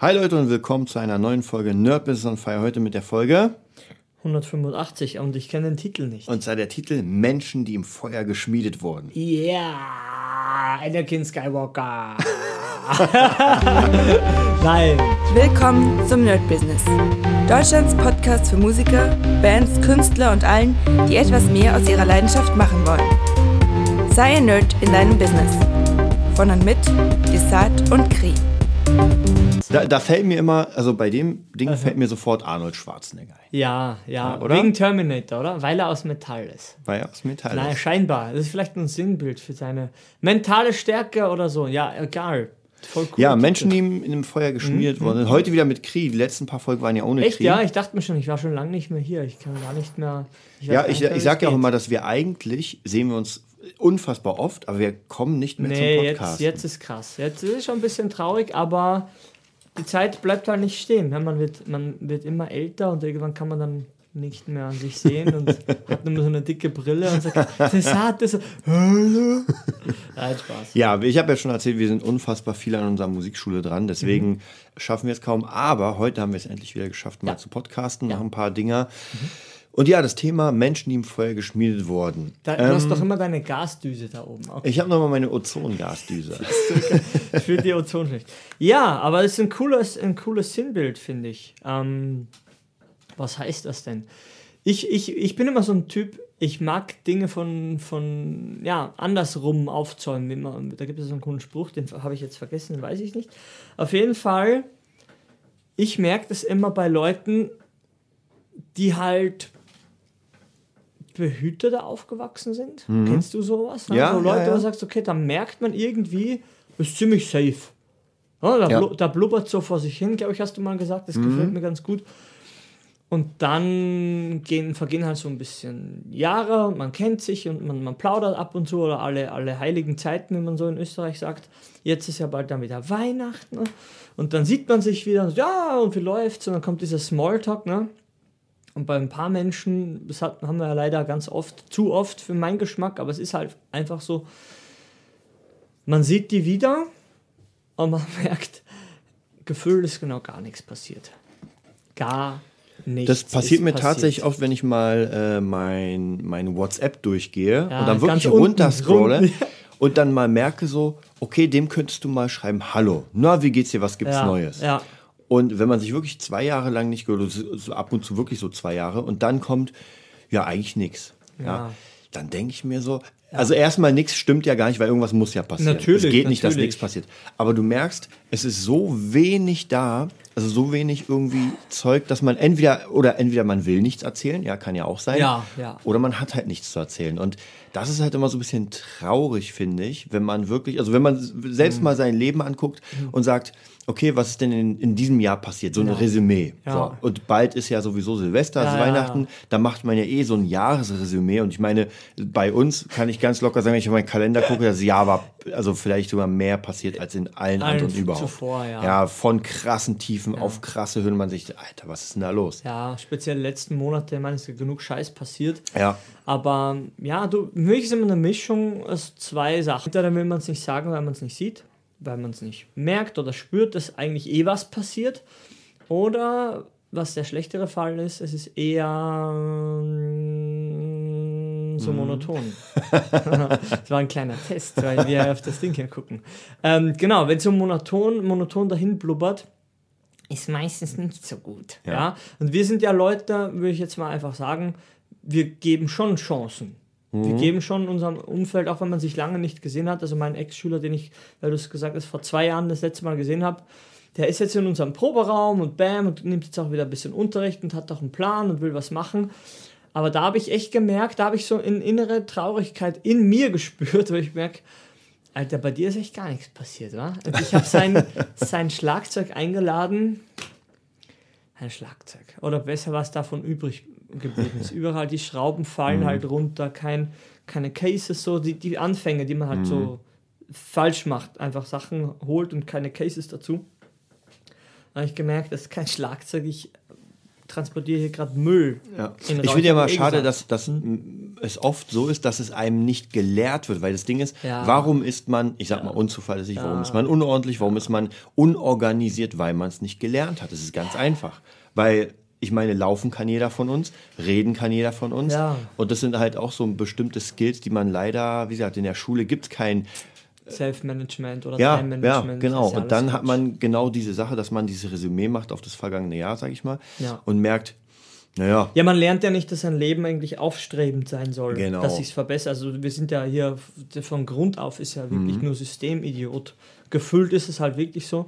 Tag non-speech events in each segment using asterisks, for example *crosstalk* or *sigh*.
Hi Leute und willkommen zu einer neuen Folge Nerd Business on Fire. Heute mit der Folge 185 und ich kenne den Titel nicht. und zwar der Titel Menschen, die im Feuer geschmiedet wurden. Ja, Anakin Skywalker. *laughs* Nein. Willkommen zum Nerd Business. Deutschlands Podcast für Musiker, Bands, Künstler und allen, die etwas mehr aus ihrer Leidenschaft machen wollen. Sei ein Nerd in deinem Business. Von und mit Desart und Kri. Da, da fällt mir immer, also bei dem Ding fällt mir sofort Arnold Schwarzenegger ein, Ja, ja, oder? wegen Terminator, oder? Weil er aus Metall ist. weil er aus Metall Nein, ist. scheinbar. Das ist vielleicht ein Sinnbild für seine mentale Stärke oder so. Ja, egal. Voll cool. Ja, Menschen, die in dem Feuer geschmiedet wurden. Heute wieder mit Krieg. Die letzten paar Folgen waren ja ohne Mhm, Echt? Krieg. Ja, ich dachte mir schon, ich war schon lange nicht mehr hier. Ich kann gar nicht mehr. Ich Ja, ich, ich wie sag es ja auch immer, dass wir eigentlich, sehen wir uns unfassbar oft, aber wir kommen nicht mehr Nee, zum jetzt, Podcast. jetzt ist krass. Jetzt ist es schon ein bisschen traurig, aber die Zeit bleibt halt nicht stehen. Man, wird, man wird immer älter und irgendwann kann man dann nicht mehr an sich sehen und *laughs* hat nur so eine dicke Brille und sagt, das hat das. *laughs* Hallo. Nein, Spaß. Ja, ich habe ja schon erzählt, wir sind unfassbar viel an unserer Musikschule dran, deswegen schaffen wir es kaum. Aber heute haben wir es endlich wieder geschafft, mal Ja. zu podcasten, Ja. noch ein paar Dinger. Und ja, das Thema Menschen, die im Feuer geschmiedet wurden. Da, du hast doch immer deine Gasdüse da oben. Okay. Ich habe nochmal meine Ozongasdüse. *laughs* für die Ozonschicht. Ja, aber es ist ein cooles, ein cooles Sinnbild, finde ich. Ähm, was heißt das denn? Ich, ich, ich bin immer so ein Typ, ich mag Dinge von, von ja, andersrum aufzäumen. Da gibt es so einen coolen Spruch, den habe ich jetzt vergessen, weiß ich nicht. Auf jeden Fall, ich merke das immer bei Leuten, die halt behüteter aufgewachsen sind. Kennst du sowas? ne? Mhm. Ja, so Leute, ja, ja. wo du sagst, okay, da merkt man irgendwie, ist ziemlich safe. Ja, da, Ja. blu- da blubbert so vor sich hin, glaube ich, hast du mal gesagt. Das Mhm. gefällt mir ganz gut. Und dann gehen, vergehen halt so ein bisschen Jahre und man kennt sich und man, man plaudert ab und zu oder alle, alle heiligen Zeiten, wie man so in Österreich sagt. Jetzt ist ja bald dann wieder Weihnachten. Ne? Und dann sieht man sich wieder und ja, und wie läuft's? Und dann kommt dieser Smalltalk, ne? Und bei ein paar Menschen, das hat, haben wir ja leider ganz oft, zu oft für meinen Geschmack, aber es ist halt einfach so, man sieht die wieder und man *laughs* merkt, gefühlt ist genau gar nichts passiert. Gar nichts. Das passiert mir passiert. tatsächlich oft, wenn ich mal äh, mein, mein WhatsApp durchgehe Ja, und dann wirklich unten, runterscrolle unten. *laughs* und dann mal merke so, okay, dem könntest du mal schreiben, hallo, na, wie geht's dir, was gibt's Ja, Neues? ja. Und wenn man sich wirklich zwei Jahre lang nicht gehört, so ab und zu wirklich so zwei Jahre, und dann kommt, ja, eigentlich nichts. Ja. Ja. Dann denke ich mir so, also erstmal nichts stimmt ja gar nicht, weil irgendwas muss ja passieren. Natürlich, Es geht nicht, dass natürlich. nichts passiert. Aber du merkst, es ist so wenig da, also so wenig irgendwie Zeug, dass man entweder, oder entweder man will nichts erzählen, ja, kann ja auch sein. Ja, ja. Oder man hat halt nichts zu erzählen. Und das ist halt immer so ein bisschen traurig, finde ich, wenn man wirklich, also wenn man selbst Mhm. mal sein Leben anguckt und sagt, okay, was ist denn in, in diesem Jahr passiert? So ein Resümee. Ja. So. Und bald ist ja sowieso Silvester, Ja, ja, Weihnachten, ja. da macht man ja eh so ein Jahresresümee. Und ich meine, bei uns kann ich ganz locker sagen, wenn ich auf meinen Kalender gucke, das Jahr war also vielleicht sogar mehr passiert als in allen Allen anderen überhaupt. zuvor, ja. ja, von krassen Tiefen auf krasse Höhen. Man sich, Alter, was ist denn da los? Ja, speziell letzten Monate, es ist genug Scheiß passiert. Ja. Aber ja, du, für mich ist immer eine Mischung aus zwei Sachen. Entweder will man es nicht sagen, weil man es nicht sieht, weil man es nicht merkt oder spürt, dass eigentlich eh was passiert. Oder, was der schlechtere Fall ist, es ist eher mm, so monoton. *laughs* *laughs* das war ein kleiner Test, weil wir auf das Ding hier gucken. Ähm, genau, wenn so monoton, monoton dahin blubbert, ist meistens nicht so gut. Ja. Ja. Und wir sind ja Leute, würde ich jetzt mal einfach sagen, wir geben schon Chancen. Wir geben schon unserem Umfeld, auch wenn man sich lange nicht gesehen hat. Also mein Ex-Schüler, den ich, weil du es gesagt hast, vor zwei Jahren das letzte Mal gesehen habe, der ist jetzt in unserem Proberaum und bam und nimmt jetzt auch wieder ein bisschen Unterricht und hat auch einen Plan und will was machen. Aber da habe ich echt gemerkt, da habe ich so eine innere Traurigkeit in mir *laughs* gespürt, weil ich merke, Alter, bei dir ist echt gar nichts passiert, wa? Und ich habe sein, *laughs* sein Schlagzeug eingeladen. Ein Schlagzeug. Oder besser, was davon übrig geblieben ist. Überall die Schrauben fallen halt runter, kein, keine Cases, so die, die Anfänge, die man halt so falsch macht. Einfach Sachen holt und keine Cases dazu. Da habe ich gemerkt, das ist kein Schlagzeug. Ich transportiere hier gerade Müll. Ja. Ich finde ja mal schade, dass, dass es oft so ist, dass es einem nicht gelehrt wird, weil das Ding ist, Ja. warum ist man, ich sag mal unzuverlässig, warum ist man unordentlich, warum ist man unorganisiert, weil man es nicht gelernt hat. Das ist ganz einfach, weil ich meine, laufen kann jeder von uns, reden kann jeder von uns Ja. und das sind halt auch so bestimmte Skills, die man leider, wie gesagt, in der Schule gibt es kein Self-Management oder ja, ja, Time-Management. genau. das ist ja Und dann hat man genau diese Sache, dass man dieses Resümee macht auf das vergangene Jahr, sag ich mal, Ja. und merkt, naja, Ja, man lernt ja nicht, dass ein Leben eigentlich aufstrebend sein soll, Genau. dass sich's verbessert. Also wir sind ja hier von Grund auf ist ja wirklich Mhm. nur Systemidiot. Gefüllt ist es halt wirklich so.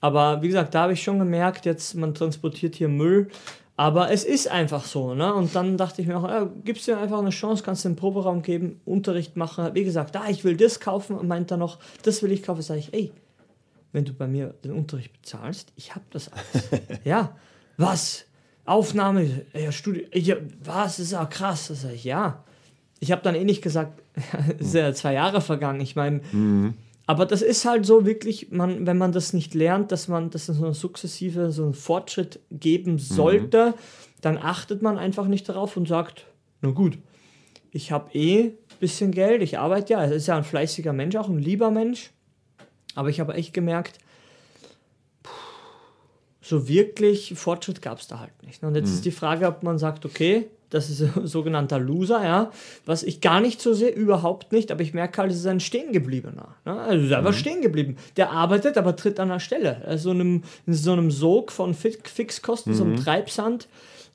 Aber wie gesagt, da habe ich schon gemerkt, jetzt man transportiert hier Müll, aber es ist einfach so, ne? Und dann dachte ich mir auch, ja, gibst dir einfach eine Chance, kannst du einen Proberaum geben, Unterricht machen. Wie gesagt, ah, ich will das kaufen und meint er noch, das will ich kaufen, sage ich, ey, wenn du bei mir den Unterricht bezahlst, ich habe das alles. *laughs* ja, was? Aufnahme, ja, Studio, ja, was, das ist ja krass. Das sag ich, ja. Ich habe dann eh nicht gesagt, *laughs* es ist ja zwei Jahre vergangen. Ich meine, aber das ist halt so wirklich, man, wenn man das nicht lernt, dass man, dass es so eine sukzessive, so einen Fortschritt geben sollte, dann achtet man einfach nicht darauf und sagt, na gut, ich habe eh ein bisschen Geld, ich arbeite ja, es ist ja ein fleißiger Mensch, auch ein lieber Mensch. Aber ich habe echt gemerkt, so wirklich Fortschritt gab es da halt nicht. Und jetzt ist die Frage, ob man sagt, okay, das ist ein *laughs* sogenannter Loser, ja, was ich gar nicht so sehe, überhaupt nicht, aber ich merke halt, es ist ein Stehengebliebener. Ne? Also er ist einfach stehen geblieben. Der arbeitet, aber tritt an der Stelle. Also in, einem, in so einem Sog von Fi- Fixkosten, so einem Treibsand.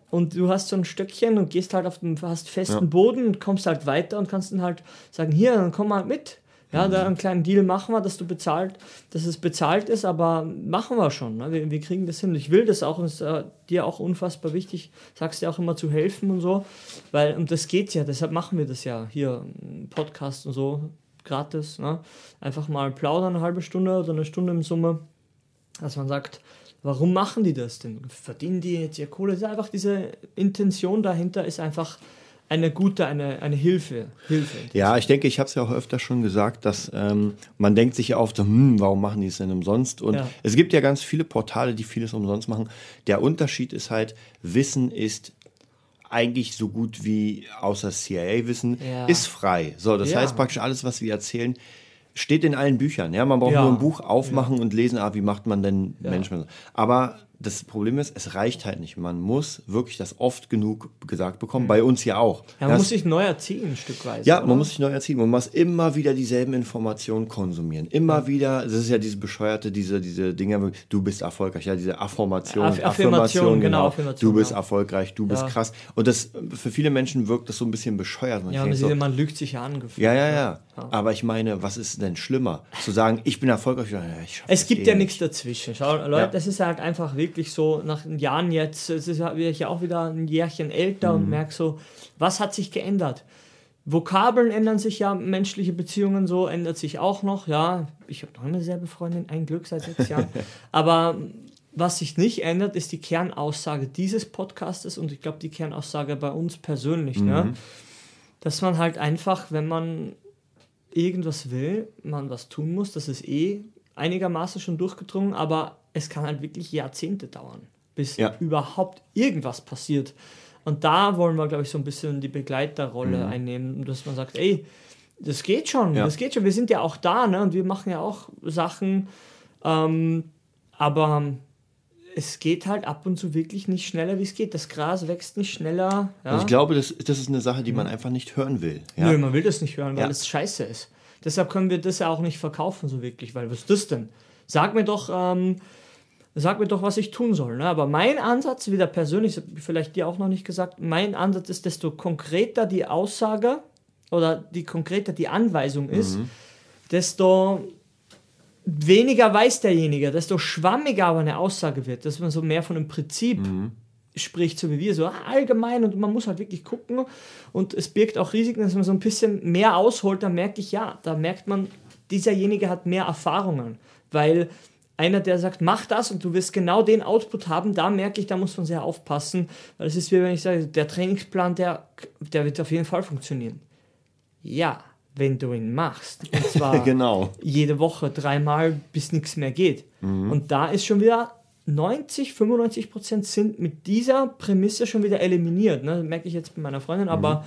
Und du hast so ein Stöckchen und gehst halt auf dem hast festen Boden und kommst halt weiter und kannst dann halt sagen, hier, dann komm mal mit. Ja, da einen kleinen Deal machen wir, dass du bezahlt, dass es bezahlt ist, aber machen wir schon. Ne? Wir, wir kriegen das hin. Ich will das auch ist äh, dir auch unfassbar wichtig, sagst dir auch immer zu helfen und so, weil um das geht's ja, deshalb machen wir das ja hier, ein Podcast und so, gratis. Ne? Einfach mal plaudern eine halbe Stunde oder eine Stunde im Summe, dass man sagt, warum machen die das denn? Verdienen die jetzt ihr Kohle? Es ist einfach diese Intention dahinter ist einfach eine gute, eine, eine Hilfe. Hilfe. Ja, ich denke, ich habe es ja auch öfter schon gesagt, dass ähm, man denkt sich ja oft, hm, warum machen die es denn umsonst? Und Ja. es gibt ja ganz viele Portale, die vieles umsonst machen. Der Unterschied ist halt, Wissen ist eigentlich so gut wie außer CIA-Wissen, Ja. ist frei. So, das Ja. heißt praktisch alles, was wir erzählen, steht in allen Büchern. Ja, man braucht nur ein Buch aufmachen und lesen, ah, wie macht man denn Management. Aber das Problem ist, es reicht halt nicht. Man muss wirklich das oft genug gesagt bekommen. Bei uns ja auch. Ja, man Das- muss sich neu erziehen, ein Stückweise. ja, oder? man muss sich neu erziehen. Man muss immer wieder dieselben Informationen konsumieren. Immer wieder, das ist ja diese bescheuerte, diese, diese Dinge, du bist erfolgreich, ja, diese Affirmation, Aff- Affirmation, genau, Affirmation, du bist ja. erfolgreich, du bist Ja. krass. Und das, für viele Menschen wirkt das so ein bisschen bescheuert. Man Ja, man, so, man lügt sich an. gefühlt. ja, ja, ja. Aber ich meine, was ist denn schlimmer? Zu sagen, ich bin erfolgreich, ja, ich Es gibt eh ja nicht. nichts dazwischen. Schau, Leute, Ja. das ist halt einfach wirklich so, nach Jahren jetzt, es ist ja auch wieder ein Jährchen älter Mhm. und merke so, was hat sich geändert? Vokabeln ändern sich ja, menschliche Beziehungen so, ändert sich auch noch. Ja, ich habe noch immer dieselbe Freundin, ein Glück seit sechs Jahren. *laughs* Aber was sich nicht ändert, ist die Kernaussage dieses Podcastes und ich glaube die Kernaussage bei uns persönlich. Mhm. Ne? Dass man halt einfach, wenn man irgendwas will, man was tun muss, das ist eh einigermaßen schon durchgedrungen, aber es kann halt wirklich Jahrzehnte dauern, bis Ja. überhaupt irgendwas passiert. Und da wollen wir, glaube ich, so ein bisschen die Begleiterrolle einnehmen, dass man sagt, ey, das geht schon, Mhm. Ja. das geht schon, wir sind ja auch da, ne? Und wir machen ja auch Sachen, ähm, aber es geht halt ab und zu wirklich nicht schneller, wie es geht. Das Gras wächst nicht schneller. Ja? Und ich glaube, das, das ist eine Sache, die man einfach nicht hören will. Ja? Nö, man will das nicht hören, weil es scheiße ist. Deshalb können wir das ja auch nicht verkaufen so wirklich, weil was ist das denn? Sag mir doch, ähm, sag mir doch, was ich tun soll. Ne? Aber mein Ansatz, wieder persönlich, das hab ich vielleicht dir auch noch nicht gesagt, mein Ansatz ist, desto konkreter die Aussage oder die konkreter die Anweisung ist, desto weniger weiß derjenige, desto schwammiger aber eine Aussage wird, dass man so mehr von einem Prinzip spricht, so wie wir, so allgemein und man muss halt wirklich gucken und es birgt auch Risiken, dass man so ein bisschen mehr ausholt, dann merke ich, ja, da merkt man, dieserjenige hat mehr Erfahrungen, weil einer, der sagt, mach das und du wirst genau den Output haben, da merke ich, da muss man sehr aufpassen, weil es ist wie wenn ich sage, der Trainingsplan, der, der wird auf jeden Fall funktionieren. Ja, wenn du ihn machst. Und *laughs* zwar Genau. jede Woche dreimal, bis nichts mehr geht. Und da ist schon wieder 90, 95 Prozent sind mit dieser Prämisse schon wieder eliminiert. Ne? Das merke ich jetzt bei meiner Freundin, aber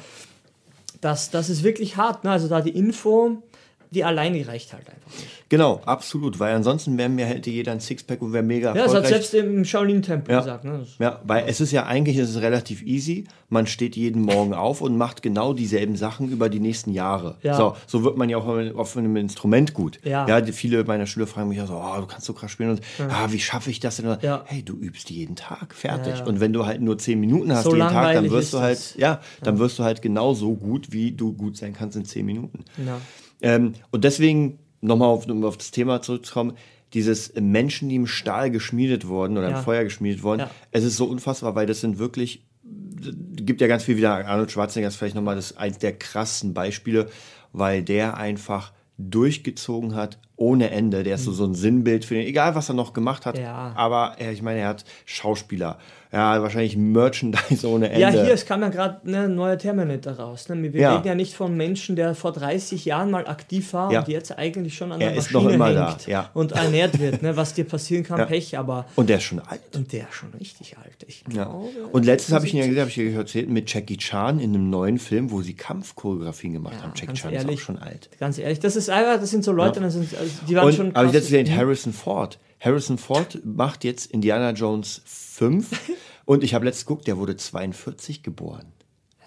das, das ist wirklich hart. Ne? Also da die Info, die alleine reicht halt einfach nicht. Genau, absolut. Weil ansonsten wäre mir, hätte jeder ein Sixpack und wäre mega Ja, das hat selbst im Shaolin-Tempel Ja. gesagt. Ne? Ja, weil es ist ja eigentlich es ist relativ easy. Man steht jeden Morgen auf und macht genau dieselben Sachen über die nächsten Jahre. Ja. So, so wird man ja auch auf einem Instrument gut. Ja. die, viele meiner Schüler fragen mich ja so, oh, du kannst so krass spielen und ah, wie schaffe ich das denn? Ja. Hey, du übst jeden Tag, fertig. Ja, ja. Und wenn du halt nur zehn Minuten hast So jeden Tag, dann langweilig wirst du halt, das. ja, dann wirst du halt genauso gut, wie du gut sein kannst in zehn Minuten. Ja. Ähm, und deswegen, nochmal auf, um auf das Thema zurückzukommen, dieses Menschen, die im Stahl geschmiedet wurden oder Ja. im Feuer geschmiedet wurden, Ja. es ist so unfassbar, weil das sind wirklich, gibt ja ganz viel wieder, Arnold Schwarzenegger ist vielleicht nochmal das eins der krassesten Beispiele, weil der einfach durchgezogen hat ohne Ende. Der ist so, so ein Sinnbild für den, egal was er noch gemacht hat, Mhm. Ja. aber er, ich meine, er hat Schauspieler, ja, wahrscheinlich Merchandise ohne Ende. Ja, hier, es kam ja gerade ne, ein neuer Terminator raus. Ne? Wir Ja. reden ja nicht von Menschen, der vor 30 Jahren mal aktiv war Ja. und jetzt eigentlich schon an Er der ist Maschine noch immer da, hängt ja. und ernährt wird. Ne? Was dir passieren kann. Pech, aber und der ist schon alt. und der ist schon richtig alt. Ich glaube, Und letztens habe ich ihn ja gesehen, habe ich ja erzählt, mit Jackie Chan in einem neuen Film, wo sie Kampfchoreografien gemacht haben. Jackie Chan ehrlich. ist auch schon alt. Ganz ehrlich, das ist einfach, das sind so Leute, das sind, also, die waren Und, schon aber letztens gesehen, Harrison Ford. Harrison Ford macht jetzt Indiana Jones 5 *laughs* und ich habe letztens geguckt, der wurde 42 geboren.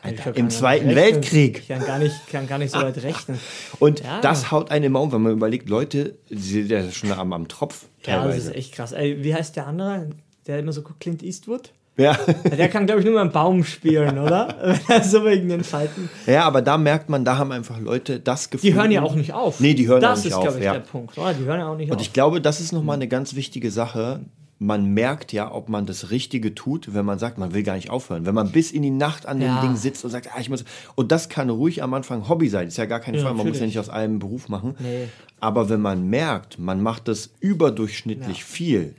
Alter, Im Zweiten rechnen. Weltkrieg. Ich kann gar nicht, kann gar nicht so weit rechnen. *laughs* Und Ja. das haut einen immer um, wenn man überlegt, Leute, die sind ja schon am, am Tropf Ja, das teilweise. ist echt krass. Ey, wie heißt der andere? Der immer so guckt, Clint Eastwood? Ja. Der kann, glaube ich, nur mal einen Baum spielen, oder? *laughs* Er so wegen den Falten. ja, aber da merkt man, da haben einfach Leute das Gefühl. Die hören ja auch nicht auf. Nee, die hören das auch nicht ist, auf, glaube ich, ja. der Punkt. Oder? Die hören ja auch nicht Und auf. ich glaube, das ist nochmal eine ganz wichtige Sache. Man merkt ja, ob man das Richtige tut, wenn man sagt, man will gar nicht aufhören. Wenn man bis in die Nacht an dem Ja. Ding sitzt und sagt, ah, ich muss. Und das kann ruhig am Anfang Hobby sein. Ist ja gar keine Ja, Frage. Man muss ja natürlich. nicht aus allem Beruf machen. Nee. Aber wenn man merkt, man macht das überdurchschnittlich viel.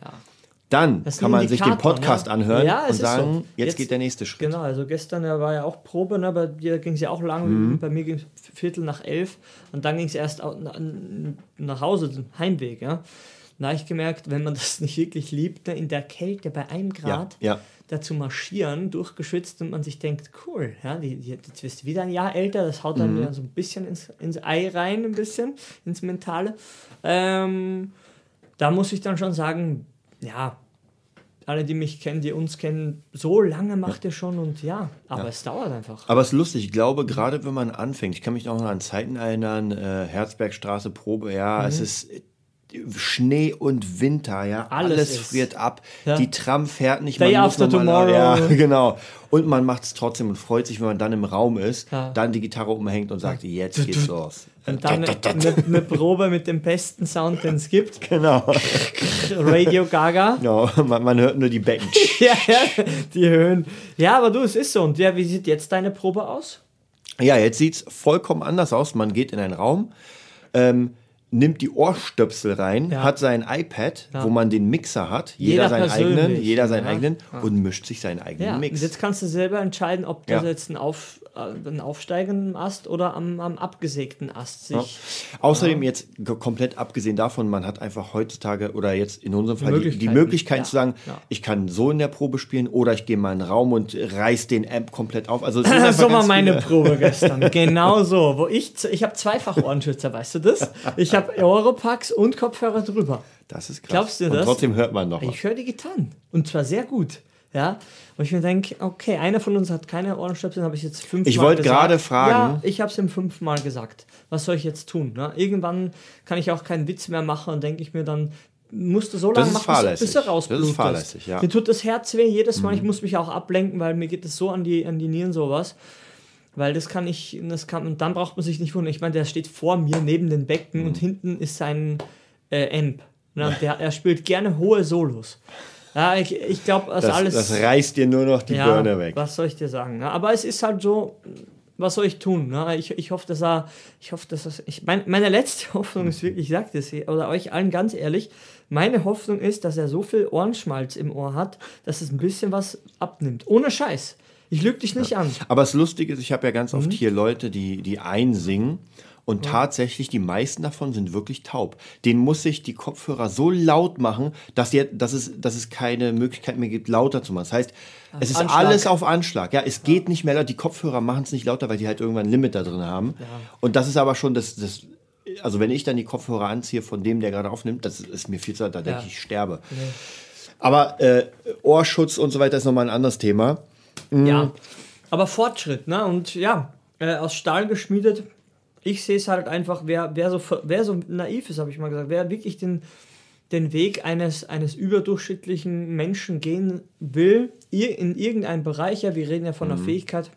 Dann kann man sich den Indikator, Podcast ne? anhören Ja, und sagen, so. jetzt, Jetzt- geht der nächste Schritt. Genau, also gestern ja, war ja auch Probe, ne? bei dir ging es ja auch lang, Mhm. bei mir ging es Viertel nach elf und dann ging es erst nach Hause, den Heimweg. Ja? Da habe ich gemerkt, wenn man *laughs* das nicht wirklich liebt, ne? in der Kälte bei einem Grad, ja. da zu marschieren, durchgeschwitzt und man sich denkt, cool, ja, die, die, jetzt bist du wieder ein Jahr älter, das haut dann Mhm. ja so ein bisschen ins, ins Ei rein, ein bisschen, ins Mentale. Ähm, da muss ich dann schon sagen, ja, alle, die mich kennen, die uns kennen, so lange macht ihr schon und ja, aber es dauert einfach. Aber es ist lustig, ich glaube, gerade wenn man anfängt, ich kann mich noch an Zeiten erinnern, äh, Herzbergstraße, Probe, ja, es ist Schnee und Winter, ja, alles, Alles friert ab, Ja. die Tram fährt nicht, Day man muss after noch mal- tomorrow. ja, *laughs* genau. Und man macht es trotzdem und freut sich, wenn man dann im Raum ist, Ja. dann die Gitarre umhängt und sagt, jetzt geht's los. Und dann eine, eine Probe mit dem besten Sound, den es gibt. *laughs* Genau. Radio Gaga. genau. Man, man hört nur die Becken. *laughs* ja, ja, die Höhen. Ja, aber du, es ist so. Und ja, wie sieht jetzt deine Probe aus? Ja, jetzt sieht's vollkommen anders aus. Man geht in einen Raum, ähm, nimmt die Ohrstöpsel rein, Ja. hat sein iPad, Ja. wo man den Mixer hat, jeder, Jeder seinen eigenen, jeder seinen ja. eigenen und mischt sich seinen eigenen Mix. jetzt kannst du selber entscheiden, ob das jetzt ein, auf, äh, ein aufsteigenden Ast oder am, am abgesägten Ast sich. Außerdem jetzt komplett abgesehen davon, man hat einfach heutzutage oder jetzt in unserem Fall die, die Möglichkeiten, Möglichkeit zu sagen, ich kann so in der Probe spielen oder ich gehe mal in einen Raum und reiß den Amp komplett auf. Also *laughs* so war meine Probe gestern. Genau so. Wo ich, ich habe zweifach Ohrenschützer, weißt du das? Ich habe *laughs* Europax und Kopfhörer drüber. Das ist krass. Glaubst du und das? trotzdem hört man noch was. Ich höre die Gitarren. Und zwar sehr gut. Ja, wo ich mir denke, okay, einer von uns hat keine Ohrenstöpsel, habe ich jetzt fünfmal Ich wollte gesagt. gerade fragen- Ja, ich habe es ihm fünfmal gesagt. Was soll ich jetzt tun? Ne? Irgendwann kann ich auch keinen Witz mehr machen und denke ich mir dann, musst du so lange machen, fahrlässig. bis du Das ist rausblutest. fahrlässig, ja. Mhm. Mir tut das Herz weh jedes Mal. Ich muss mich auch ablenken, weil mir geht es so an die, an die Nieren sowas. Weil das kann ich, das kann, und dann braucht man sich nicht wundern. Ich meine, der steht vor mir neben den Becken Mhm. und hinten ist sein äh, Amp. Und Der, er spielt gerne hohe Solos. Ja, ich, ich glaube, das, Das, alles. das reißt dir nur noch die ja, Birne weg. Was soll ich dir sagen? Ne? Aber es ist halt so, was soll ich tun? Ne? Ich, ich hoffe, dass er, ich hoffe, dass das, ich, mein, meine letzte *laughs* Hoffnung ist wirklich, ich sage das hier, oder euch allen ganz ehrlich, meine Hoffnung ist, dass er so viel Ohrenschmalz im Ohr hat, dass es ein bisschen was abnimmt. Ohne Scheiß. Ich lüge dich nicht an. Aber das Lustige ist, ich habe ja ganz Mhm. oft hier Leute, die, die einsingen Und tatsächlich, die meisten davon sind wirklich taub. Den muss ich die Kopfhörer so laut machen, dass, die, dass, es, dass es keine Möglichkeit mehr gibt, lauter zu machen. Das heißt, es ist Anschlag. alles auf Anschlag. Ja, es geht nicht mehr lauter. Die Kopfhörer machen es nicht lauter, weil die halt irgendwann ein Limit da drin haben. Und das ist aber schon das, das, also wenn ich dann die Kopfhörer anziehe von dem, der gerade aufnimmt, das ist mir viel zu laut, da denke Ja. ich, ich sterbe. Aber äh, Ohrschutz und so weiter ist nochmal ein anderes Thema. Ja, aber Fortschritt, ne? Und ja, äh, aus Stahl geschmiedet. Ich sehe es halt einfach, wer, wer, so, wer so naiv ist, habe ich mal gesagt, wer wirklich den, den Weg eines, eines überdurchschnittlichen Menschen gehen will, in irgendeinem Bereich, ja, wir reden ja von einer Fähigkeit,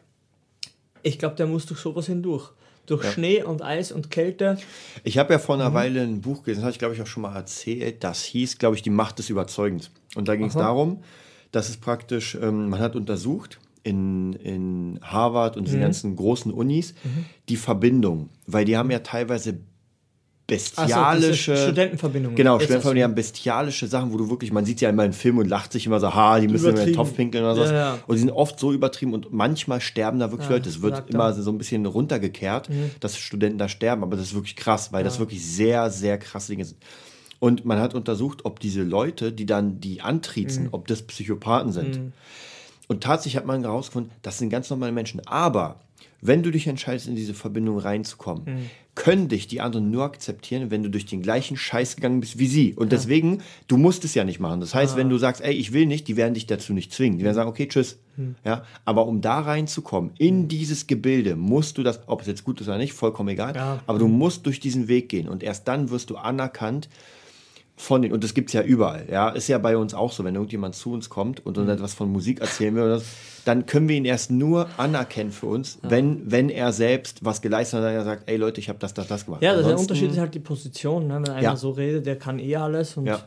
ich glaube, der muss durch sowas hindurch. Durch Schnee und Eis und Kälte. Ich habe ja vor Mhm. einer Weile ein Buch gelesen, das habe ich glaube ich auch schon mal erzählt. Das hieß, glaube ich, Die Macht des Überzeugens. Und da ging es darum, dass es praktisch, ähm, man hat untersucht in, in Harvard und Mhm. diesen ganzen großen Unis die Verbindung, weil die haben ja teilweise bestialische diese Studentenverbindungen. Genau, Jetzt Studentenverbindungen, die haben bestialische Sachen, wo du wirklich, man sieht ja immer im Film und lacht sich immer so, ha, die müssen in den. Topf pinkeln oder sowas. Ja, ja. Und die sind oft so übertrieben und manchmal sterben da wirklich Ja, Leute. Es wird er. immer so ein bisschen runtergekehrt, dass Studenten da sterben, aber das ist wirklich krass, weil das wirklich sehr, sehr krasse Dinge sind. Und man hat untersucht, ob diese Leute, die dann die antriezen, Mhm. ob das Psychopathen sind. Und tatsächlich hat man herausgefunden, das sind ganz normale Menschen. Aber wenn du dich entscheidest, in diese Verbindung reinzukommen, Mhm. können dich die anderen nur akzeptieren, wenn du durch den gleichen Scheiß gegangen bist wie sie. Und deswegen, du musst es ja nicht machen. Das heißt, Ah. wenn du sagst, ey, ich will nicht, die werden dich dazu nicht zwingen. Die werden sagen, okay, tschüss. Mhm. Ja, aber um da reinzukommen, in dieses Gebilde, musst du das, ob es jetzt gut ist oder nicht, vollkommen egal, Ja. aber du musst durch diesen Weg gehen. Und erst dann wirst du anerkannt von den, und das gibt's ja überall, ja, ist ja bei uns auch so, wenn irgendjemand zu uns kommt und Mhm. uns etwas von Musik erzählen will, so, dann können wir ihn erst nur anerkennen für uns, wenn, wenn er selbst was geleistet hat und er sagt, ey Leute, ich habe das, das, das gemacht. Ja, das der Ansonsten- Unterschied ist halt die Position. Ne? Wenn einer Ja. so redet, der kann eh alles und Ja.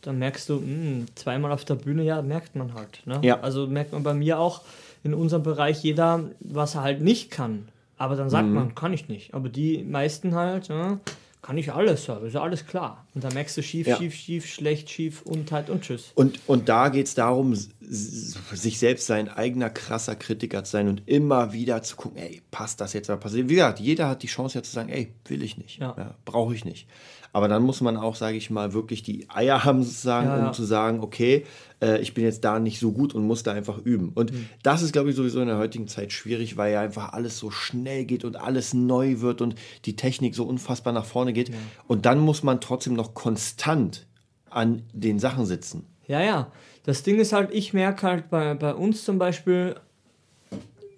dann merkst du, mh, zweimal auf der Bühne, ja, merkt man halt. Ne? Ja. Also merkt man bei mir auch in unserem Bereich jeder, was er halt nicht kann. Aber dann sagt Mhm. man, kann ich nicht. Aber die meisten halt, ne, kann ich alles, ja, ist ja alles klar. Und dann merkst du schief, Ja. schief, schief, schlecht, schief und halt und tschüss. Und, und da geht es darum, sich selbst sein eigener krasser Kritiker zu sein und immer wieder zu gucken, ey, passt das jetzt oder passiert? Wie gesagt, jeder hat die Chance ja zu sagen, ey, will ich nicht, Ja. ja. brauche ich nicht. Aber dann muss man auch, sage ich mal, wirklich die Eier haben sozusagen, um zu sagen, okay, äh, ich bin jetzt da nicht so gut und muss da einfach üben. Und Mhm. das ist, glaube ich, sowieso in der heutigen Zeit schwierig, weil ja einfach alles so schnell geht und alles neu wird und die Technik so unfassbar nach vorne geht. Und dann muss man trotzdem noch konstant an den Sachen sitzen. Ja, ja. Das Ding ist halt, ich merke halt bei, bei uns zum Beispiel,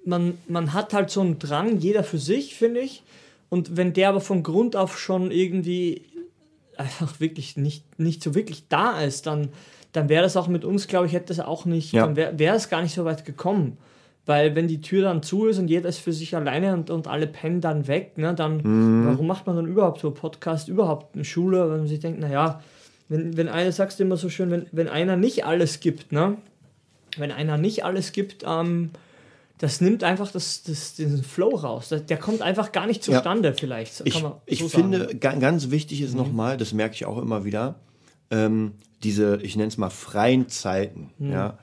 man, man hat halt so einen Drang, jeder für sich, finde ich. Und wenn der aber von Grund auf schon irgendwie einfach wirklich nicht, nicht so wirklich da ist, dann, dann wäre das auch mit uns, glaube ich, hätte das auch nicht, Ja. dann wäre wär es gar nicht so weit gekommen. Weil wenn die Tür dann zu ist und jeder ist für sich alleine und, und alle pennen dann weg, ne, dann warum macht man dann überhaupt so Podcast, überhaupt eine Schule, wenn man sich denkt, naja, wenn, wenn einer, sagst du immer so schön, wenn, wenn einer nicht alles gibt, ne, wenn einer nicht alles gibt, ähm, das nimmt einfach das, das, diesen Flow raus. Der, kommt einfach gar nicht zustande, vielleicht. so Ich, man ich so finde. Mhm. ganz wichtig ist nochmal, das merke ich auch immer wieder, ähm, diese, ich nenne es mal freien Zeiten. Mhm. Ja.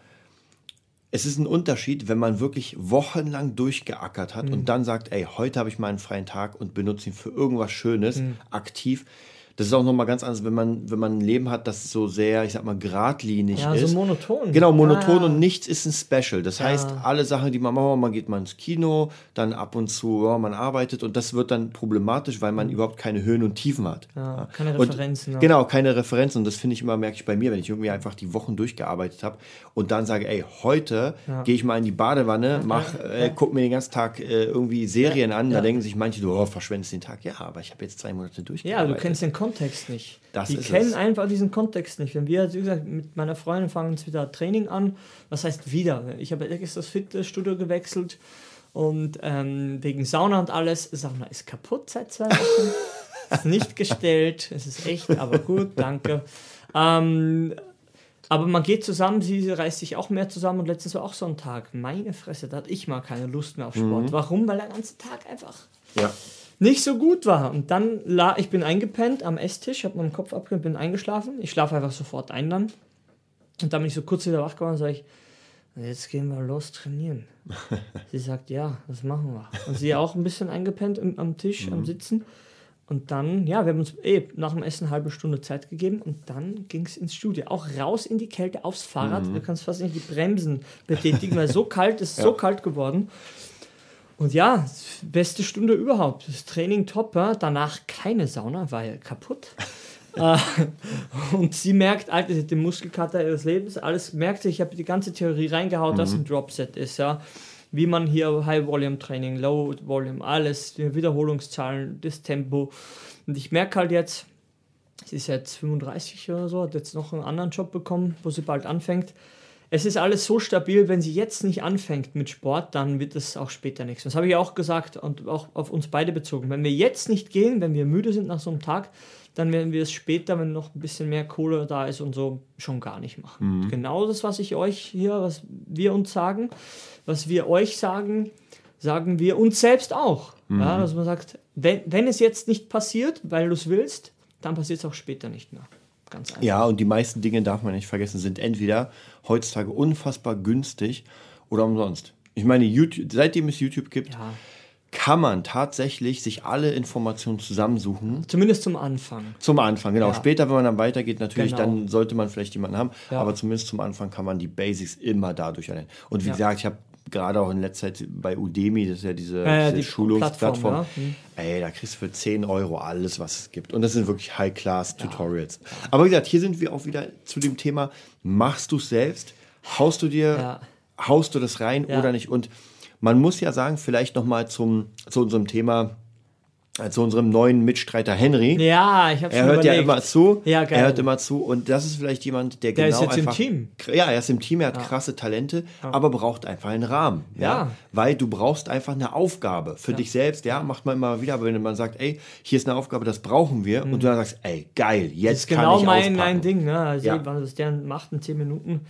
Es ist ein Unterschied, wenn man wirklich wochenlang durchgeackert hat Mhm. und dann sagt, ey, heute habe ich mal einen freien Tag und benutze ihn für irgendwas Schönes, Mhm. aktiv. Das ist auch nochmal ganz anders, wenn man, wenn man ein Leben hat, das so sehr, ich sag mal, geradlinig Ja, ist. so monoton. Genau, monoton Ah. und nichts ist ein Special. Das heißt, alle Sachen, die man macht, man geht mal ins Kino, dann ab und zu, ja, man arbeitet und das wird dann problematisch, weil man überhaupt keine Höhen und Tiefen hat. Mhm. Ja, keine Und- Referenzen. ja. Genau, keine Referenzen. Und das finde ich immer, merke ich bei mir, wenn ich irgendwie einfach die Wochen durchgearbeitet habe und dann sage, ey, heute gehe ich mal in die Badewanne, mach, äh, guck mir den ganzen Tag äh, irgendwie Serien an. Da ja. denken sich manche, du oh, verschwendest den Tag. Ja, aber ich habe jetzt zwei Monate Ja, durchgearbeitet. du kennst den Kontext nicht. Das die kennen es. einfach diesen Kontext nicht. Wenn wir, wie gesagt, mit meiner Freundin fangen jetzt wieder Training an, was heißt wieder? Ich habe extra das Fitnessstudio gewechselt und ähm, wegen Sauna und alles. Sauna ist kaputt seit zwei Wochen. *laughs* ist nicht gestellt. Es ist echt, aber gut, danke. Ähm, aber man geht zusammen, sie reißt sich auch mehr zusammen und letztens war auch so ein Tag. Meine Fresse, da hatte ich mal keine Lust mehr auf Sport. Mhm. Warum? Weil der ganze Tag einfach Ja. Nicht so gut war. Und dann, la ich bin eingepennt am Esstisch, habe meinen Kopf abgepennt, bin eingeschlafen. Ich schlafe einfach sofort ein dann. Und dann bin ich so kurz wieder wach geworden und sage ich, jetzt gehen wir los trainieren. *laughs* sie sagt, ja, das machen wir. Und sie auch ein bisschen eingepennt im, am Tisch, am Sitzen. Und dann, ja, wir haben uns eh nach dem Essen eine halbe Stunde Zeit gegeben und dann ging es ins Studio. Auch raus in die Kälte aufs Fahrrad. Du kannst fast nicht die Bremsen betätigen, weil so *laughs* kalt ist, so kalt geworden. Und ja, beste Stunde überhaupt. Das Training top, danach keine Sauna, weil kaputt. *laughs* Äh, und sie merkt, Alter, sie hat den Muskelkater ihres Lebens, alles merkt sie, ich habe die ganze Theorie reingehaut, dass ein Dropset ist, ja. Wie man hier High Volume Training, Low Volume, alles, die Wiederholungszahlen, das Tempo. Und ich merke halt jetzt, sie ist jetzt 35 oder so, hat jetzt noch einen anderen Job bekommen, wo sie bald anfängt. Es ist alles so stabil, wenn sie jetzt nicht anfängt mit Sport, dann wird es auch später nichts. Das habe ich auch gesagt und auch auf uns beide bezogen. Wenn wir jetzt nicht gehen, wenn wir müde sind nach so einem Tag, dann werden wir es später, wenn noch ein bisschen mehr Kohle da ist und so, schon gar nicht machen. Genau das, was ich euch hier, was wir uns sagen, was wir euch sagen, sagen wir uns selbst auch. Ja, dass man sagt, wenn, wenn es jetzt nicht passiert, weil du es willst, dann passiert es auch später nicht mehr. Ganz einfach. Ja, und die meisten Dinge darf man nicht vergessen, sind entweder heutzutage unfassbar günstig oder umsonst. Ich meine, YouTube, seitdem es YouTube gibt, Ja. kann man tatsächlich sich alle Informationen zusammensuchen. Zumindest zum Anfang. Zum Anfang, genau. Ja. Später, wenn man dann weitergeht, natürlich, Genau. dann sollte man vielleicht jemanden haben. Ja. Aber zumindest zum Anfang kann man die Basics immer dadurch erlernen. Und wie gesagt, ich habe gerade auch in letzter Zeit bei Udemy, das ist ja diese, Ja, ja, diese die Schulungsplattform, Plattform, ja. Hm. ey, da kriegst du für 10 Euro alles, was es gibt. Und das sind wirklich High-Class-Tutorials. Aber wie gesagt, hier sind wir auch wieder zu dem Thema, machst du es selbst? Haust du dir, haust du das rein oder nicht? Und man muss ja sagen, vielleicht nochmal zum, zu unserem Thema, zu unserem neuen Mitstreiter Henry. Ja, ich habe Er hört ja überlegt. immer zu. Ja, geil. Er hört immer zu. Und das ist vielleicht jemand, der, Der genau ist jetzt im einfach. Team. Ja, er ist im Team, er hat krasse Talente, aber braucht einfach einen Rahmen. Ja. Ja. Weil du brauchst einfach eine Aufgabe für dich selbst. Ja, macht man immer wieder. Aber wenn man sagt, ey, hier ist eine Aufgabe, das brauchen wir. Und du dann sagst, ey, geil, jetzt Mhm. Das ist kann genau ich mein, auspacken. mein Ding, ne? Also, Ja. was der macht in 10 Minuten.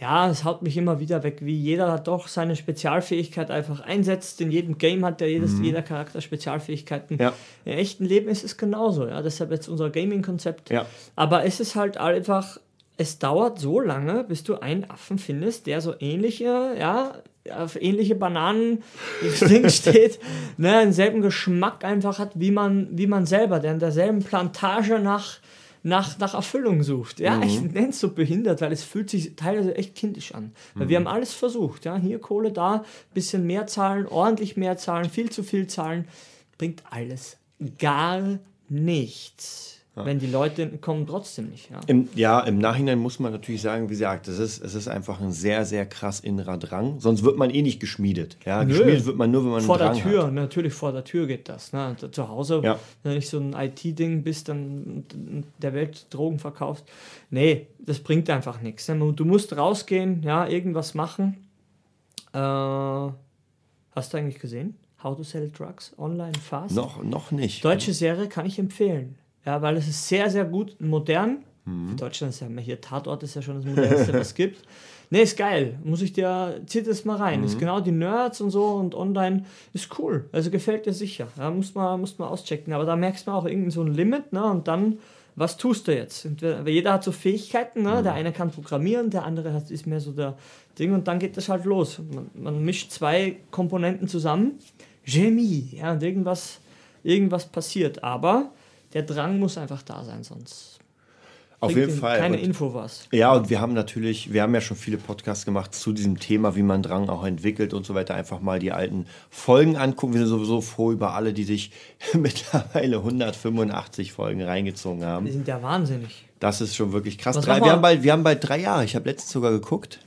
Ja, es haut mich immer wieder weg, wie jeder doch seine Spezialfähigkeit einfach einsetzt. In jedem Game hat ja jedes, jeder Charakter Spezialfähigkeiten. Mhm. Ja. Im echten Leben ist es genauso, ja. Deshalb jetzt unser Gaming-Konzept. Ja. Aber es ist halt einfach, es dauert so lange, bis du einen Affen findest, der so ähnliche, ja, auf ähnliche Bananen *laughs* Ding steht, ne, denselben Geschmack einfach hat, wie man, wie man selber, der in derselben Plantage nach, nach, nach Erfüllung sucht. Ja, ich nenne es so behindert, weil es fühlt sich teilweise echt kindisch an. Weil wir haben alles versucht, ja, hier Kohle, da, bisschen mehr zahlen, ordentlich mehr zahlen, viel zu viel zahlen, bringt alles gar nichts. Wenn die Leute kommen trotzdem nicht, ja. Im, ja, im Nachhinein muss man natürlich sagen, wie gesagt, es ist, es ist einfach ein sehr, sehr krass innerer Drang. Sonst wird man eh nicht geschmiedet. Ja, Nö. geschmiedet wird man nur, wenn man vor einen der Drang Tür, hat. natürlich vor der Tür geht das. Ne? Zu Hause, Ja. wenn du nicht so ein IT-Ding bist, dann der Welt Drogen verkaufst. Nee, das bringt einfach nichts. Ne? Du musst rausgehen, ja, irgendwas machen. Äh, hast du eigentlich gesehen? How to Sell Drugs Online Fast? Noch, noch nicht. Deutsche Serie kann ich empfehlen. Ja, weil es ist sehr, sehr gut modern. Mhm. Für Deutschland ist ja immer hier Tatort ist ja schon das modernste, was es *laughs* gibt. Nee, ist geil. Muss ich dir, zieh das mal rein. Mhm. Ist genau die Nerds und so und online ist cool. Also gefällt dir sicher. Ja, muss man, muss man auschecken. Aber da merkst du auch irgendein so ein Limit, ne? Und dann, was tust du jetzt? Entweder- Weil jeder hat so Fähigkeiten, ne? Der eine kann programmieren, der andere hat, ist mehr so der Ding und dann geht das halt los. Man, man mischt zwei Komponenten zusammen. Chemie, ja, und irgendwas, irgendwas passiert. Aber der Drang muss einfach da sein, sonst Auf jeden Fall. keine Und- Info was. Ja, und wir haben natürlich, wir haben ja schon viele Podcasts gemacht zu diesem Thema, wie man Drang auch entwickelt und so weiter. Einfach mal die alten Folgen angucken. Wir sind sowieso froh über alle, die sich *laughs* mittlerweile 185 Folgen reingezogen haben. Die sind ja wahnsinnig. Das ist schon wirklich krass. Drei, wir? haben bald, wir haben bald drei Jahre. Ich habe letztens sogar geguckt.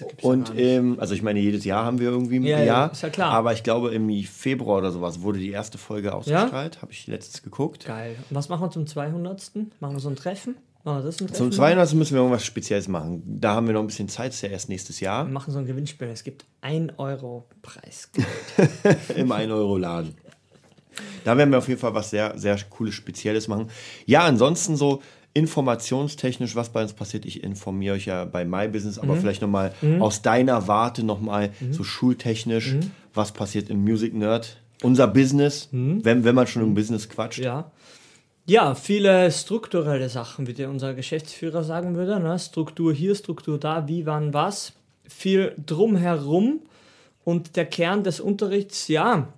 Ja Und nicht. ähm, also ich meine, jedes Jahr haben wir irgendwie ein Ja, ja, Jahr. ist ja klar. Aber ich glaube, im Februar oder sowas wurde die erste Folge ausgestrahlt. Habe ich letztens geguckt. Geil. Und was machen wir zum 200. Machen wir so ein Treffen? Machen wir das ein Treffen? Zum 200. müssen wir irgendwas Spezielles machen. Da haben wir noch ein bisschen Zeit. Das ist ja erst nächstes Jahr. Wir machen so ein Gewinnspiel. Es gibt 1 Euro Preisgeld. *laughs* Im 1-Euro-Laden. Da werden wir auf jeden Fall was sehr, sehr cooles, Spezielles machen. Ja, ansonsten so informationstechnisch, was bei uns passiert, ich informiere euch ja bei My Business, Mhm. aber vielleicht nochmal aus deiner Warte nochmal so schultechnisch, Mhm. was passiert im Music Nerd, unser Business, wenn, wenn man schon im Business quatscht. Mhm. ja. Ja, viele strukturelle Sachen, wie der unser Geschäftsführer sagen würde. Ne? Struktur hier, Struktur da, wie, wann, was. Viel drumherum. Und der Kern des Unterrichts, ja,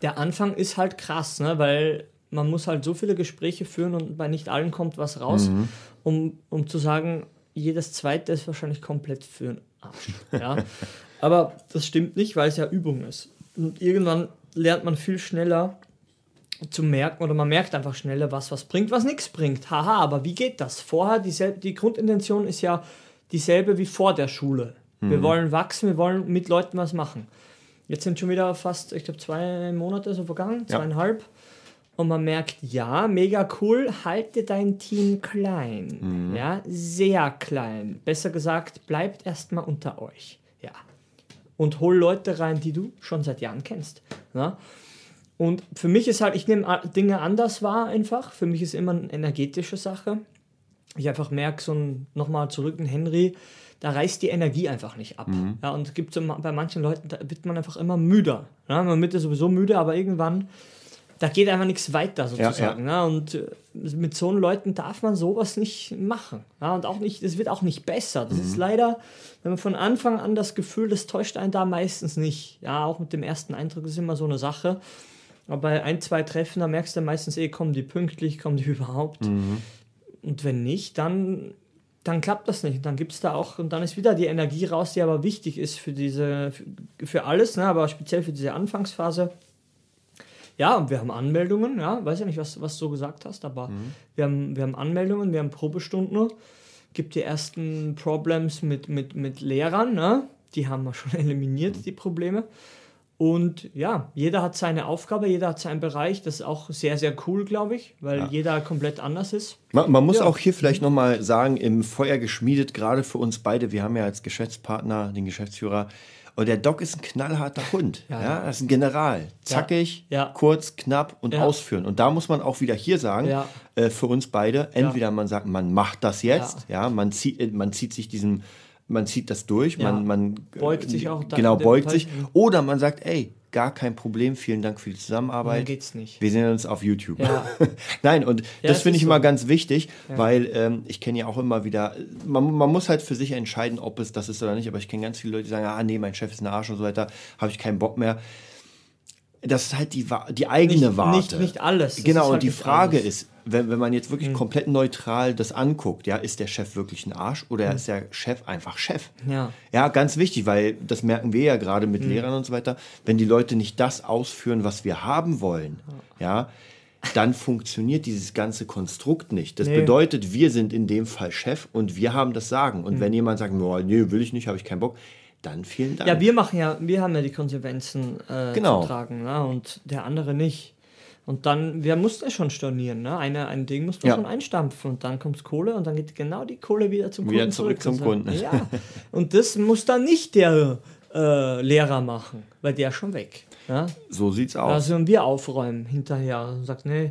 der Anfang ist halt krass, ne? weil man muss halt so viele Gespräche führen und bei nicht allen kommt was raus, mhm. um, um zu sagen, jedes zweite ist wahrscheinlich komplett für einen Arsch. Ja? *laughs* Aber das stimmt nicht, weil es ja Übung ist. Und irgendwann lernt man viel schneller zu merken oder man merkt einfach schneller, was was bringt, was nichts bringt. Haha, aber wie geht das? Vorher, dieselbe, die Grundintention ist ja dieselbe wie vor der Schule. Mhm. Wir wollen wachsen, wir wollen mit Leuten was machen. Jetzt sind schon wieder fast, ich glaube, zwei Monate so vergangen, zweieinhalb. Ja. Und man merkt, ja, mega cool, halte dein Team klein. Mhm. Ja, sehr klein. Besser gesagt, bleibt erstmal unter euch. Ja. Und hol Leute rein, die du schon seit Jahren kennst. Ja? Und für mich ist halt, ich nehme Dinge anders wahr einfach. Für mich ist immer eine energetische Sache. Ich einfach merke, so ein, nochmal zurück in Henry, da reißt die Energie einfach nicht ab. Mhm. Ja, und es gibt so, bei manchen Leuten, da wird man einfach immer müder. Ja, man wird ja sowieso müde, aber irgendwann, da geht einfach nichts weiter sozusagen. Ja, ja. Und äh, mit so Leuten darf man sowas nicht machen. Ja, und auch nicht, es wird auch nicht besser. Das mhm. ist leider, wenn man von Anfang an das Gefühl, das täuscht einen da meistens nicht. Ja, auch mit dem ersten Eindruck ist immer so eine Sache. Aber bei ein, zwei Treffen, da merkst du meistens eh, kommen die pünktlich, kommen die *laughs* überhaupt. Mhm. Und wenn nicht, dann, dann klappt das nicht. Dann gibt es da auch, und dann ist wieder die Energie raus, die aber wichtig ist für diese, für, für alles, ne, aber speziell für diese Anfangsphase. Ja, und wir haben Anmeldungen, ja, weiß ja nicht, was, was du gesagt hast, aber mhm. wir, haben, wir haben Anmeldungen, wir haben Probestunden. Gibt die ersten Problems mit, mit, mit Lehrern, ne? die haben wir schon *laughs* eliminiert, mhm. die Probleme. Und ja, jeder hat seine Aufgabe, jeder hat seinen Bereich. Das ist auch sehr, sehr cool, glaube ich, weil ja. jeder komplett anders ist. Man, man muss ja. auch hier vielleicht nochmal sagen, im Feuer geschmiedet, gerade für uns beide, wir haben ja als Geschäftspartner den Geschäftsführer. Und der Doc ist ein knallharter Hund. Ja, ja. Das ist ein General. Zackig, kurz, knapp und ausführen. Und da muss man auch wieder hier sagen, äh, für uns beide, entweder man sagt, man macht das jetzt, ja, man, zieht, man zieht sich diesem man zieht das durch, ja. man, man beugt sich auch. Genau, beugt sich. Oder man sagt, ey, gar kein Problem, vielen Dank für die Zusammenarbeit. Dann geht's nicht. Wir sehen uns auf YouTube. Ja. *laughs* Nein, und ja, das finde ich so. immer ganz wichtig, ja. weil ähm, ich kenne ja auch immer wieder, man, man, muss halt für sich entscheiden, ob es das ist oder nicht, aber ich kenne ganz viele Leute, die sagen, ah nee, mein Chef ist ein Arsch und so weiter, habe ich keinen Bock mehr. Das ist halt die, die eigene nicht, Warte. Nicht, nicht alles. Das genau, halt und die Frage alles. ist, wenn, wenn man jetzt wirklich mhm. komplett neutral das anguckt, ja, ist der Chef wirklich ein Arsch oder mhm. ist der Chef einfach Chef? Ja. Ja, ganz wichtig, weil das merken wir ja gerade mit mhm. Lehrern und so weiter, wenn die Leute nicht das ausführen, was wir haben wollen, ja, dann funktioniert dieses ganze Konstrukt nicht. Das nee. bedeutet, wir sind in dem Fall Chef und wir haben das Sagen. Und mhm. wenn jemand sagt, oh, nee, will ich nicht, habe ich keinen Bock, dann vielen Dank. Ja, wir machen ja, wir haben ja die Konsequenzen äh, genau. zu tragen ne? und der andere nicht. Und dann, wir mussten schon stornieren, ne? Eine, ein Ding muss man ja. schon einstampfen und dann kommt Kohle und dann geht genau die Kohle wieder zum wieder Kunden zurück. zurück zum Kunden. Ja. Und das muss dann nicht der äh, Lehrer machen, weil der ist schon weg. Ja? So sieht's aus. Da sollen wir aufräumen hinterher und sagt, nee,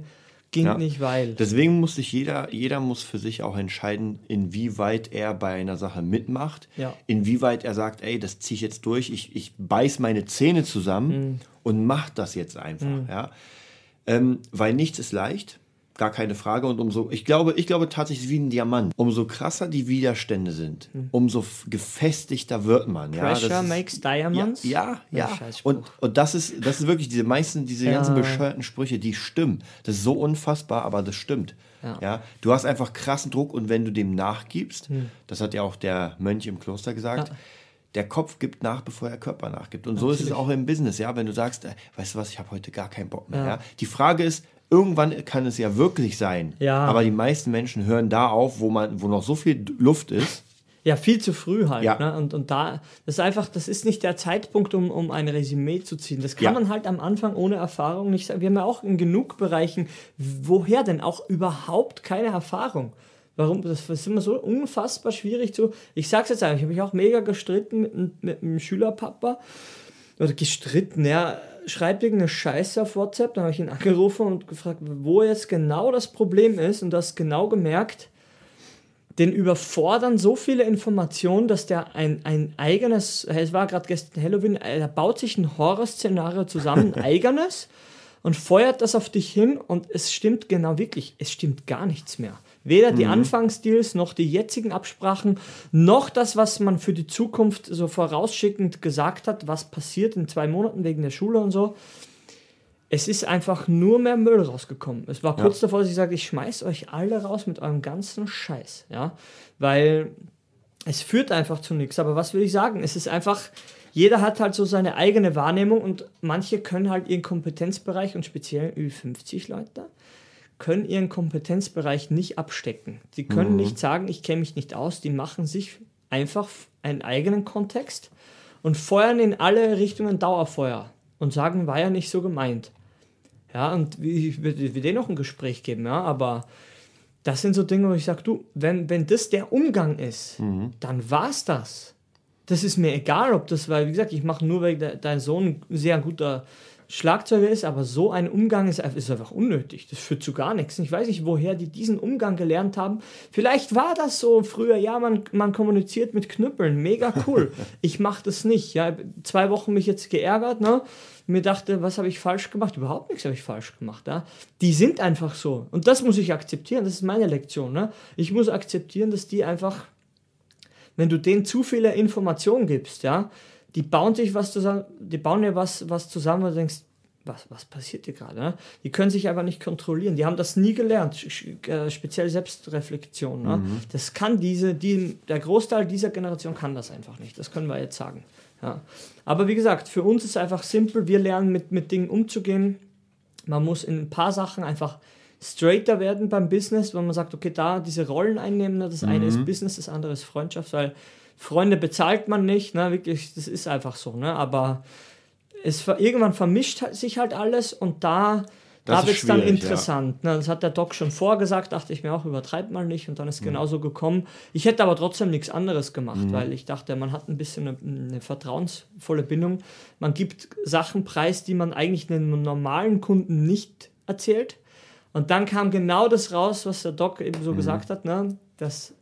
ging ja. nicht, weil. Deswegen muss sich jeder, jeder muss für sich auch entscheiden, inwieweit er bei einer Sache mitmacht, ja. inwieweit er sagt, ey, das ziehe ich jetzt durch, ich, ich beiß meine Zähne zusammen mhm. und mach das jetzt einfach. Mhm. Ja? Ähm, weil nichts ist leicht, gar keine Frage. Und umso, ich glaube, ich glaube tatsächlich wie ein Diamant. Umso krasser die Widerstände sind, hm. umso gefestigter wird man. Pressure ja, makes diamonds. Ja, ja. ja. Und, und das ist, das ist wirklich diese meisten, diese ja. ganzen bescheuerten Sprüche, die stimmen. Das ist so unfassbar, aber das stimmt. Ja. ja. Du hast einfach krassen Druck und wenn du dem nachgibst, hm. das hat ja auch der Mönch im Kloster gesagt, der Kopf gibt nach, bevor der Körper nachgibt. Und so Natürlich. ist es auch im Business, ja, wenn du sagst, äh, weißt du was, ich habe heute gar keinen Bock mehr. Ja. ja. Die Frage ist, irgendwann kann es ja wirklich sein. Ja. Aber die meisten Menschen hören da auf, wo man, wo noch so viel Luft ist. Ja, viel zu früh halt. Ja. Ne? Und, und da, das ist einfach, das ist nicht der Zeitpunkt, um, um ein Resümee zu ziehen. Das kann ja. man halt am Anfang ohne Erfahrung nicht sagen. Wir haben ja auch in genug Bereichen, woher denn auch überhaupt keine Erfahrung. Warum? Das ist immer so unfassbar schwierig zu. Ich sag's jetzt einfach, ich habe mich auch mega gestritten mit, mit einem Schülerpapa. Oder gestritten, ja. Schreibt irgendeine Scheiße auf WhatsApp. Dann habe ich ihn angerufen und gefragt, wo jetzt genau das Problem ist. Und das genau gemerkt, den überfordern so viele Informationen, dass der ein, ein eigenes, es war gerade gestern Halloween, er baut sich ein Horrorszenario zusammen, ein *laughs* eigenes, und feuert das auf dich hin und es stimmt genau wirklich, es stimmt gar nichts mehr. Weder die mhm. Anfangsdeals noch die jetzigen Absprachen, noch das, was man für die Zukunft so vorausschickend gesagt hat, was passiert in zwei Monaten wegen der Schule und so. es ist einfach nur mehr Müll rausgekommen. Es war kurz davor, dass ich sage, ich schmeiß euch alle raus mit eurem ganzen Scheiß, ja, weil es führt einfach zu nichts. Aber was will ich sagen? Es ist einfach, jeder hat halt so seine eigene Wahrnehmung und manche können halt ihren Kompetenzbereich und speziell Ü50 Leute können ihren Kompetenzbereich nicht abstecken. Die können Mhm. nicht sagen, ich kenne mich nicht aus. Die machen sich einfach einen eigenen Kontext und feuern in alle Richtungen Dauerfeuer und sagen, war ja nicht so gemeint. Ja, und wie- ich würde dir noch ein Gespräch geben, ja, aber das sind so Dinge, wo ich sage, du, wenn, wenn das der Umgang ist, dann war's das. Das ist mir egal, ob das, weil, wie gesagt, ich mache nur, weil de, dein Sohn ein sehr guter Schlagzeuger ist, aber so ein Umgang ist, einfach- ist einfach unnötig. Das führt zu gar nichts. Ich weiß nicht, woher die diesen Umgang gelernt haben. Vielleicht war das so früher, ja, man, man kommuniziert mit Knüppeln, mega cool. *laughs* ich mache das nicht. Ja, zwei Wochen mich jetzt geärgert, ne? Mir dachte, was habe ich falsch gemacht? Überhaupt nichts habe ich falsch gemacht. Ja? Die sind einfach so. Und das muss ich akzeptieren. Das ist meine Lektion. Ne? Ich muss akzeptieren, dass die einfach wenn du denen zu viele Informationen gibst, ja, die bauen sich was zusammen, die bauen dir was, was zusammen, wo du denkst, was, was passiert hier gerade? Ne? Die können sich einfach nicht kontrollieren. Die haben das nie gelernt, äh, speziell Selbstreflexion. Ne? Das kann diese, die, der Großteil dieser Generation kann das einfach nicht. Das können wir jetzt sagen. Ja. Aber wie gesagt, für uns ist einfach simpel, wir lernen mit, mit Dingen umzugehen. Man muss in ein paar Sachen einfach straighter werden beim Business, wenn man sagt, okay, da diese Rollen einnehmen, ne, das eine ist Business, das andere ist Freundschaft, weil Freunde bezahlt man nicht, ne, wirklich, das ist einfach so, ne, aber es irgendwann vermischt halt- sich halt alles und da, Das da wird es dann interessant. Ne, das hat der Doc schon vorgesagt, dachte ich mir auch, übertreibt mal nicht und dann Mhm. ist genauso gekommen. Ich hätte aber trotzdem nichts anderes gemacht, weil ich dachte, man hat ein bisschen eine, eine vertrauensvolle Bindung. Man gibt Sachen preis, die man eigentlich einem normalen Kunden nicht erzählt. Und dann kam genau das raus, was der Doc eben so gesagt hat, ne? Das,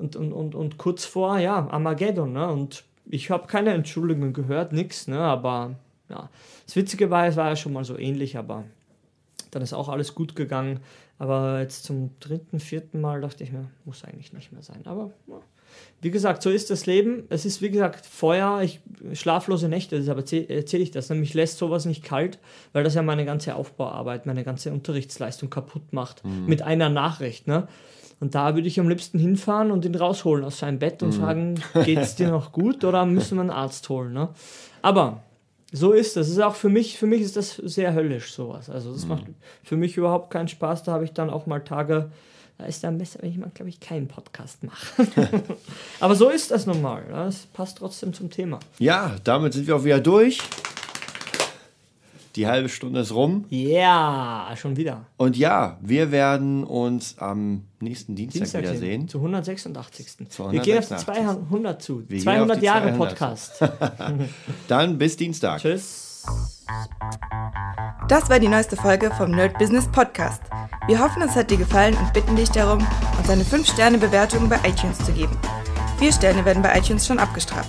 und, und, und, und kurz vor, ja, Armageddon, ne? Und ich habe keine Entschuldigung gehört, nix, ne? Aber ja. Das Witzige war, es war ja schon mal so ähnlich, aber dann ist auch alles gut gegangen. Aber jetzt zum dritten, vierten Mal dachte ich mir, muss eigentlich nicht mehr sein. Aber ja. wie gesagt, so ist das Leben. Es ist, wie gesagt, Feuer, ich, schlaflose Nächte, deshalb erzähle erzähl ich das. Mich lässt sowas nicht kalt, weil das ja meine ganze Aufbauarbeit, meine ganze Unterrichtsleistung kaputt macht. Mit einer Nachricht, ne? Und da würde ich am liebsten hinfahren und ihn rausholen aus seinem Bett und fragen, geht's dir noch gut oder müssen wir einen Arzt holen, ne? Aber so ist das. Es ist auch für mich, für mich ist das sehr höllisch, sowas. Also das macht für mich überhaupt keinen Spaß. Da habe ich dann auch mal Tage, da ist dann besser, wenn ich mal, glaube ich, keinen Podcast mache. *laughs* Aber so ist das nun mal. ja. Das passt trotzdem zum Thema. Ja, damit sind wir auch wieder durch. Die halbe Stunde ist rum. Ja, schon wieder. Und ja, wir werden uns am nächsten Dienstag, Dienstag wiedersehen. Zu 186. Zu Wir gehen auf die 186. 200 zu. Wir gehen 200 auf die Jahre 200. Podcast. *laughs* Dann bis Dienstag. Tschüss. Das war die neueste Folge vom Nerd Business Podcast. Wir hoffen, es hat dir gefallen und bitten dich darum, uns eine 5-Sterne-Bewertung bei iTunes zu geben. 4 Sterne werden bei iTunes schon abgestraft.